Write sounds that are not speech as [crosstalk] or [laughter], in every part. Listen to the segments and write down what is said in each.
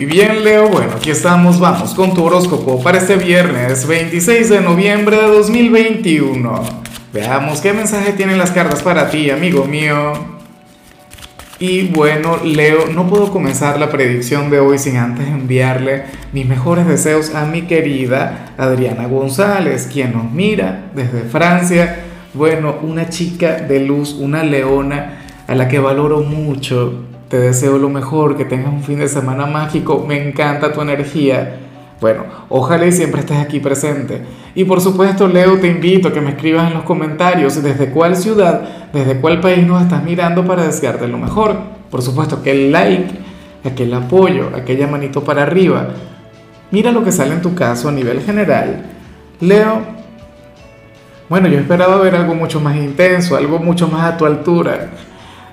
Y bien, Leo, bueno, aquí estamos, vamos con tu horóscopo para este viernes 26 de noviembre de 2021. Veamos qué mensaje tienen las cartas para ti, amigo mío. Y bueno, Leo, no puedo comenzar la predicción de hoy sin antes enviarle mis mejores deseos a mi querida Adriana González, quien nos mira desde Francia. Bueno, una chica de luz, una leona a la que valoro mucho te deseo lo mejor, que tengas un fin de semana mágico, me encanta tu energía. Bueno, ojalá y siempre estés aquí presente. Y por supuesto, Leo, te invito a que me escribas en los comentarios desde cuál ciudad, desde cuál país nos estás mirando para desearte lo mejor. Por supuesto, que el like, aquel apoyo, aquella manito para arriba. Mira lo que sale en tu caso a nivel general. Leo, bueno, yo esperaba ver algo mucho más intenso, algo mucho más a tu altura.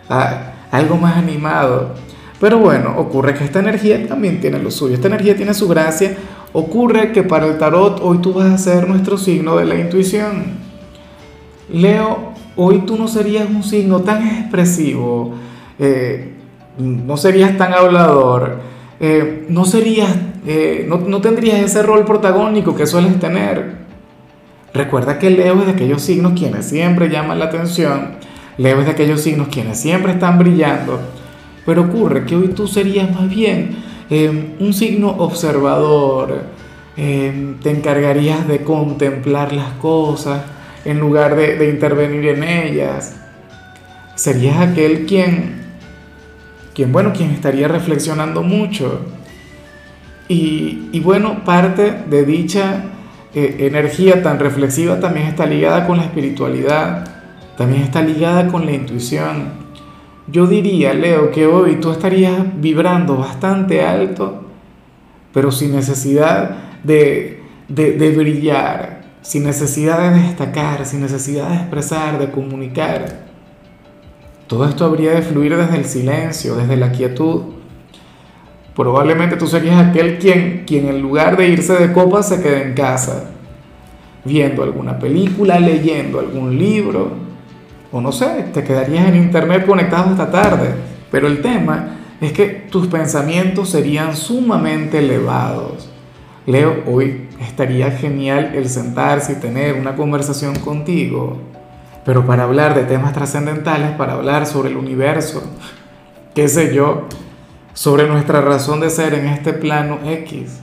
Ah, algo más animado. Pero bueno, ocurre que esta energía también tiene lo suyo, esta energía tiene su gracia. Ocurre que para el tarot hoy tú vas a ser nuestro signo de la intuición. Leo, hoy tú no serías un signo tan expresivo, eh, no serías tan hablador, eh, no serías, eh, no, no tendrías ese rol protagónico que sueles tener. Recuerda que Leo es de aquellos signos quienes siempre llaman la atención Leo de aquellos signos quienes siempre están brillando, pero ocurre que hoy tú serías más bien eh, un signo observador, eh, te encargarías de contemplar las cosas en lugar de, intervenir en ellas. Serías aquel quien, quien, bueno, quien estaría reflexionando mucho. Y, bueno, parte de dicha eh, energía tan reflexiva también está ligada con la espiritualidad también está ligada con la intuición. Yo diría, Leo, que hoy tú estarías vibrando bastante alto, pero sin necesidad de, de, brillar, sin necesidad de destacar, sin necesidad de expresar, de comunicar. Todo esto habría de fluir desde el silencio, desde la quietud. Probablemente tú serías aquel quien, quien en lugar de irse de copa se quede en casa, viendo alguna película, leyendo algún libro, o no sé, te quedarías en internet conectado hasta tarde. Pero el tema es que tus pensamientos serían sumamente elevados. Leo, hoy estaría genial el sentarse y tener una conversación contigo, pero para hablar de temas trascendentales, para hablar sobre el universo, qué sé yo, sobre nuestra razón de ser en este plano X.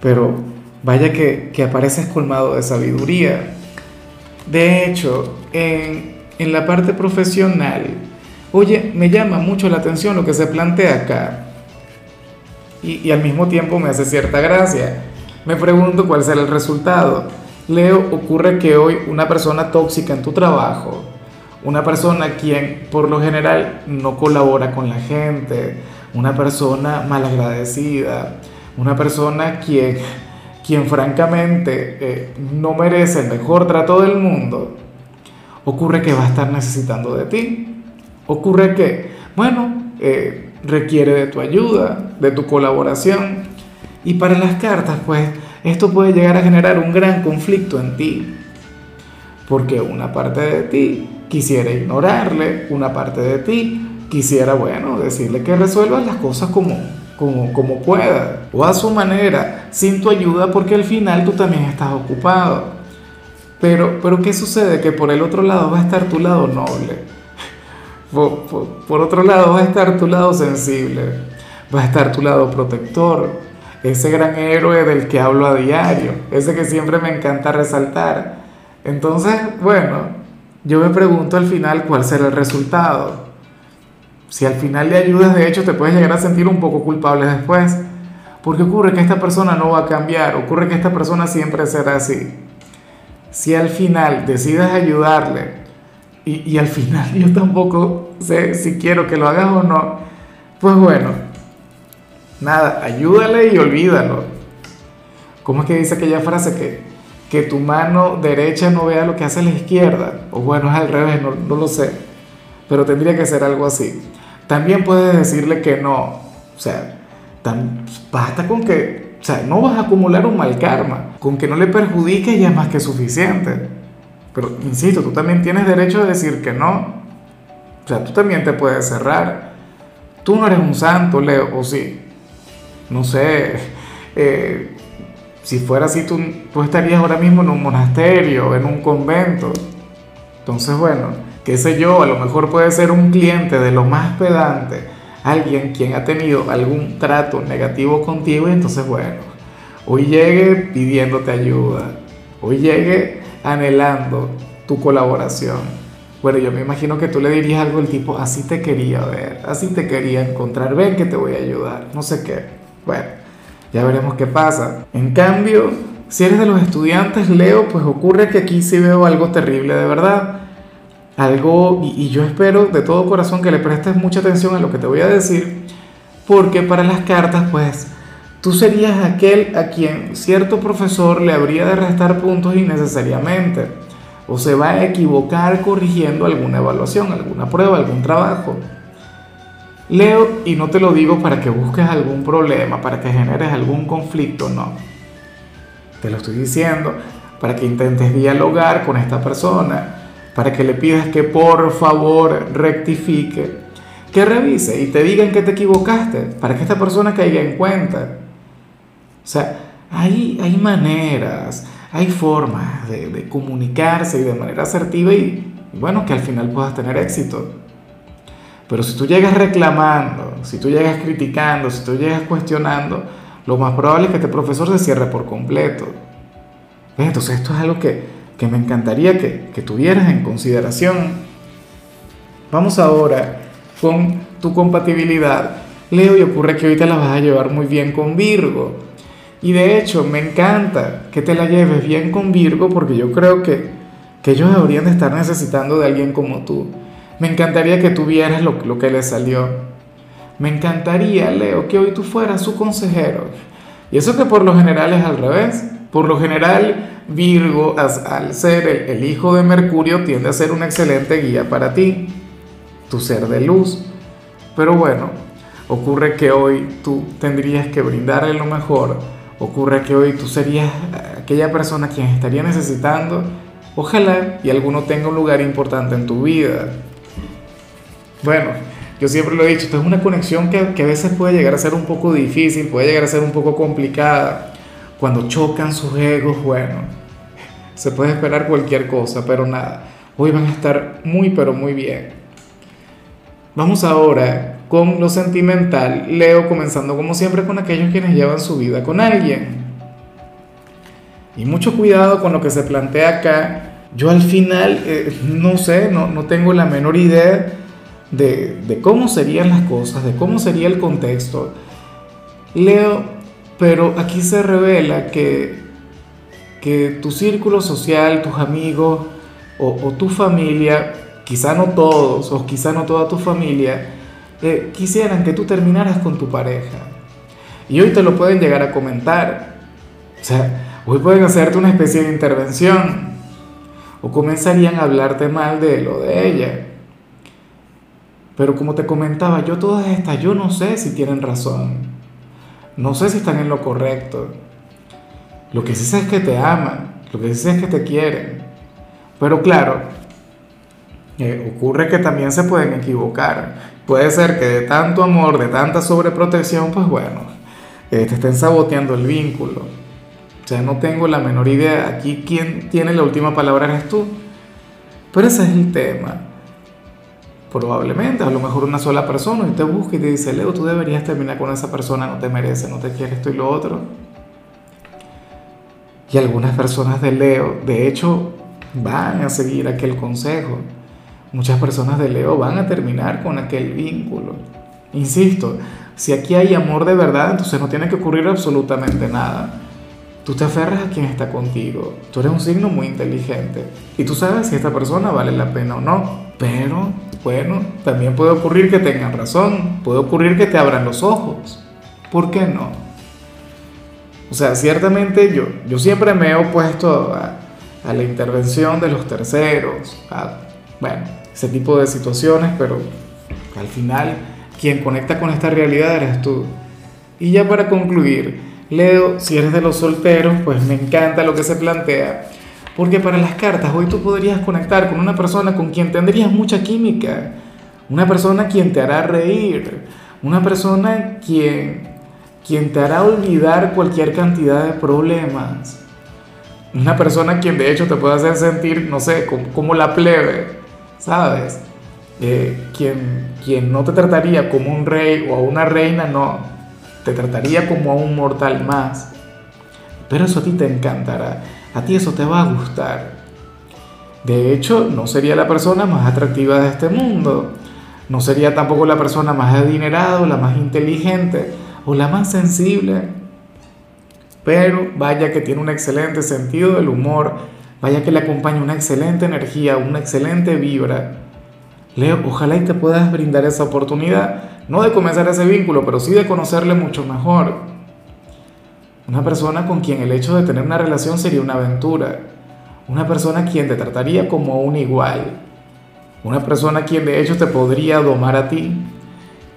Pero vaya que, que apareces colmado de sabiduría de hecho, en, la parte profesional, oye, me llama mucho la atención lo que se plantea acá. Y, al mismo tiempo me hace cierta gracia. Me pregunto cuál será el resultado. Leo, ocurre que hoy una persona tóxica en tu trabajo, una persona quien por lo general no colabora con la gente, una persona malagradecida, una persona quien quien francamente eh, no merece el mejor trato del mundo, ocurre que va a estar necesitando de ti. Ocurre que, bueno, eh, requiere de tu ayuda, de tu colaboración. Y para las cartas, pues, esto puede llegar a generar un gran conflicto en ti. Porque una parte de ti quisiera ignorarle, una parte de ti quisiera, bueno, decirle que resuelva las cosas como, como, pueda o a su manera, sin tu ayuda, porque al final tú también estás ocupado. Pero, pero ¿qué sucede? Que por el otro lado va a estar tu lado noble. Por, por, otro lado va a estar tu lado sensible. Va a estar tu lado protector. Ese gran héroe del que hablo a diario. Ese que siempre me encanta resaltar. Entonces, bueno, yo me pregunto al final cuál será el resultado. Si al final le ayudas, de hecho, te puedes llegar a sentir un poco culpable después. Porque ocurre que esta persona no va a cambiar, ocurre que esta persona siempre será así. Si al final decides ayudarle y, al final [laughs] yo tampoco sé si quiero que lo hagas o no, pues bueno, nada, ayúdale y olvídalo. ¿Cómo es que dice aquella frase que, que tu mano derecha no vea lo que hace la izquierda? O bueno, es al revés, no lo sé. Pero tendría que ser algo así. También puedes decirle que no. O sea, tan, basta con que, o sea, no vas a acumular un mal karma. Con que no le perjudique ya es más que suficiente. Pero, insisto, tú también tienes derecho a decir que no. O sea, tú también te puedes cerrar. Tú no eres un santo, Leo, o sí. no sé, [laughs] eh, si fuera así, tú, tú estarías ahora mismo en un monasterio, en un convento. Entonces, bueno, qué sé yo, a lo mejor puede ser un cliente de lo más pedante, alguien quien ha tenido algún trato negativo contigo y entonces, bueno, hoy llegue pidiéndote ayuda, hoy llegue anhelando tu colaboración. Bueno, yo me imagino que tú le dirías algo del tipo, así te quería ver, así te quería encontrar, ven que te voy a ayudar, no sé qué. Bueno, ya veremos qué pasa. En cambio, si eres de los estudiantes, Leo, pues ocurre que aquí sí veo algo terrible de verdad. Algo, y, yo espero de todo corazón que le prestes mucha atención a lo que te voy a decir, porque para las cartas, pues, tú serías aquel a quien cierto profesor le habría de restar puntos innecesariamente, o se va a equivocar corrigiendo alguna evaluación, alguna prueba, algún trabajo. Leo, y no te lo digo para que busques algún problema, para que generes algún conflicto, no. Te lo estoy diciendo para que intentes dialogar con esta persona, para que le pidas que por favor rectifique, que revise y te digan que te equivocaste, para que esta persona caiga en cuenta. O sea, hay, hay maneras, hay formas de, comunicarse y de manera asertiva y bueno, que al final puedas tener éxito. Pero si tú llegas reclamando, si tú llegas criticando, si tú llegas cuestionando, lo más probable es que este profesor se cierre por completo. Entonces esto es algo que, que me encantaría que, que tuvieras en consideración. Vamos ahora con tu compatibilidad. Leo, y ocurre que te la vas a llevar muy bien con Virgo. Y de hecho, me encanta que te la lleves bien con Virgo porque yo creo que, que ellos deberían de estar necesitando de alguien como tú. Me encantaría que tuvieras lo, lo que le salió. Me encantaría, Leo, que hoy tú fueras su consejero. Y eso que por lo general es al revés. Por lo general, Virgo, al ser el, hijo de Mercurio, tiende a ser un excelente guía para ti, tu ser de luz. Pero bueno, ocurre que hoy tú tendrías que brindarle lo mejor. Ocurre que hoy tú serías aquella persona quien estaría necesitando, ojalá y alguno tenga un lugar importante en tu vida. Bueno, yo siempre lo he dicho, esto es una conexión que, que, a veces puede llegar a ser un poco difícil, puede llegar a ser un poco complicada. Cuando chocan sus egos, bueno, se puede esperar cualquier cosa, pero nada, hoy van a estar muy, pero muy bien. Vamos ahora con lo sentimental, Leo comenzando como siempre con aquellos quienes llevan su vida con alguien. Y mucho cuidado con lo que se plantea acá. Yo al final, eh, no sé, no, no tengo la menor idea de, cómo serían las cosas, de cómo sería el contexto. Leo, pero aquí se revela que, que tu círculo social, tus amigos o, tu familia, quizá no todos o quizá no toda tu familia, eh, quisieran que tú terminaras con tu pareja. Y hoy te lo pueden llegar a comentar. O sea, hoy pueden hacerte una especie de intervención. O comenzarían a hablarte mal de él o de ella. Pero como te comentaba, yo todas estas, yo no sé si tienen razón. No sé si están en lo correcto. Lo que sí sé es que te aman, lo que sí sé es que te quieren. Pero claro, eh, ocurre que también se pueden equivocar. Puede ser que de tanto amor, de tanta sobreprotección, pues bueno, eh, te estén saboteando el vínculo. O sea, no tengo la menor idea. Aquí quien tiene la última palabra eres tú. Pero ese es el tema. Probablemente, a lo mejor una sola persona y te busca y te dice, Leo, tú deberías terminar con esa persona, no te merece, no te quiere esto y lo otro. Y algunas personas de Leo, de hecho, van a seguir aquel consejo. Muchas personas de Leo van a terminar con aquel vínculo. Insisto, si aquí hay amor de verdad, entonces no tiene que ocurrir absolutamente nada. Tú te aferras a quien está contigo. Tú eres un signo muy inteligente. Y tú sabes si esta persona vale la pena o no. Pero bueno, también puede ocurrir que tengan razón, puede ocurrir que te abran los ojos. ¿Por qué no? O sea, ciertamente yo, yo siempre me he opuesto a, la intervención de los terceros, a, bueno, ese tipo de situaciones, pero al final quien conecta con esta realidad eres tú. Y ya para concluir, Leo, si eres de los solteros, pues me encanta lo que se plantea porque para las cartas hoy tú podrías conectar con una persona con quien tendrías mucha química, una persona quien te hará reír, una persona quien, quien te hará olvidar cualquier cantidad de problemas. Una persona quien de hecho te puede hacer sentir, no sé, como, la plebe, ¿sabes? Eh, quien, quien no te trataría como un rey o a una reina, no, te trataría como a un mortal más. Pero eso a ti te encantará, a ti eso te va a gustar. De hecho, no sería la persona más atractiva de este mundo, no sería tampoco la persona más adinerada la más inteligente o la más sensible. Pero vaya que tiene un excelente sentido del humor, vaya que le acompaña una excelente energía, una excelente vibra. Leo, ojalá y te puedas brindar esa oportunidad, no de comenzar ese vínculo, pero sí de conocerle mucho mejor. Una persona con quien el hecho de tener una relación sería una aventura. Una persona quien te trataría como un igual. Una persona quien de hecho te podría domar a ti.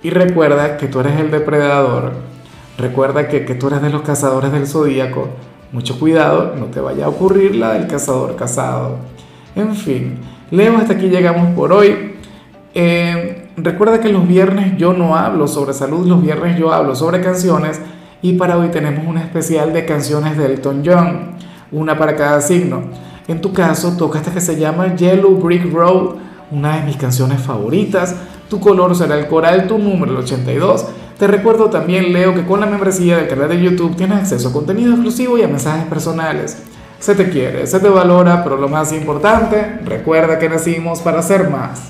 Y recuerda que tú eres el depredador. Recuerda que, que tú eres de los cazadores del zodíaco. Mucho cuidado, no te vaya a ocurrir la del cazador casado. En fin, Leo, hasta aquí llegamos por hoy. Eh, recuerda que los viernes yo no hablo sobre salud, los viernes yo hablo sobre canciones. Y para hoy tenemos un especial de canciones de Elton John, una para cada signo. En tu caso, toca esta que se llama Yellow Brick Road una de mis canciones favoritas. Tu color será el coral, tu número el 82. Te recuerdo también, Leo, que con la membresía del canal de YouTube tienes acceso a contenido exclusivo y a mensajes personales. Se te quiere, se te valora, pero lo más importante, recuerda que nacimos para ser más.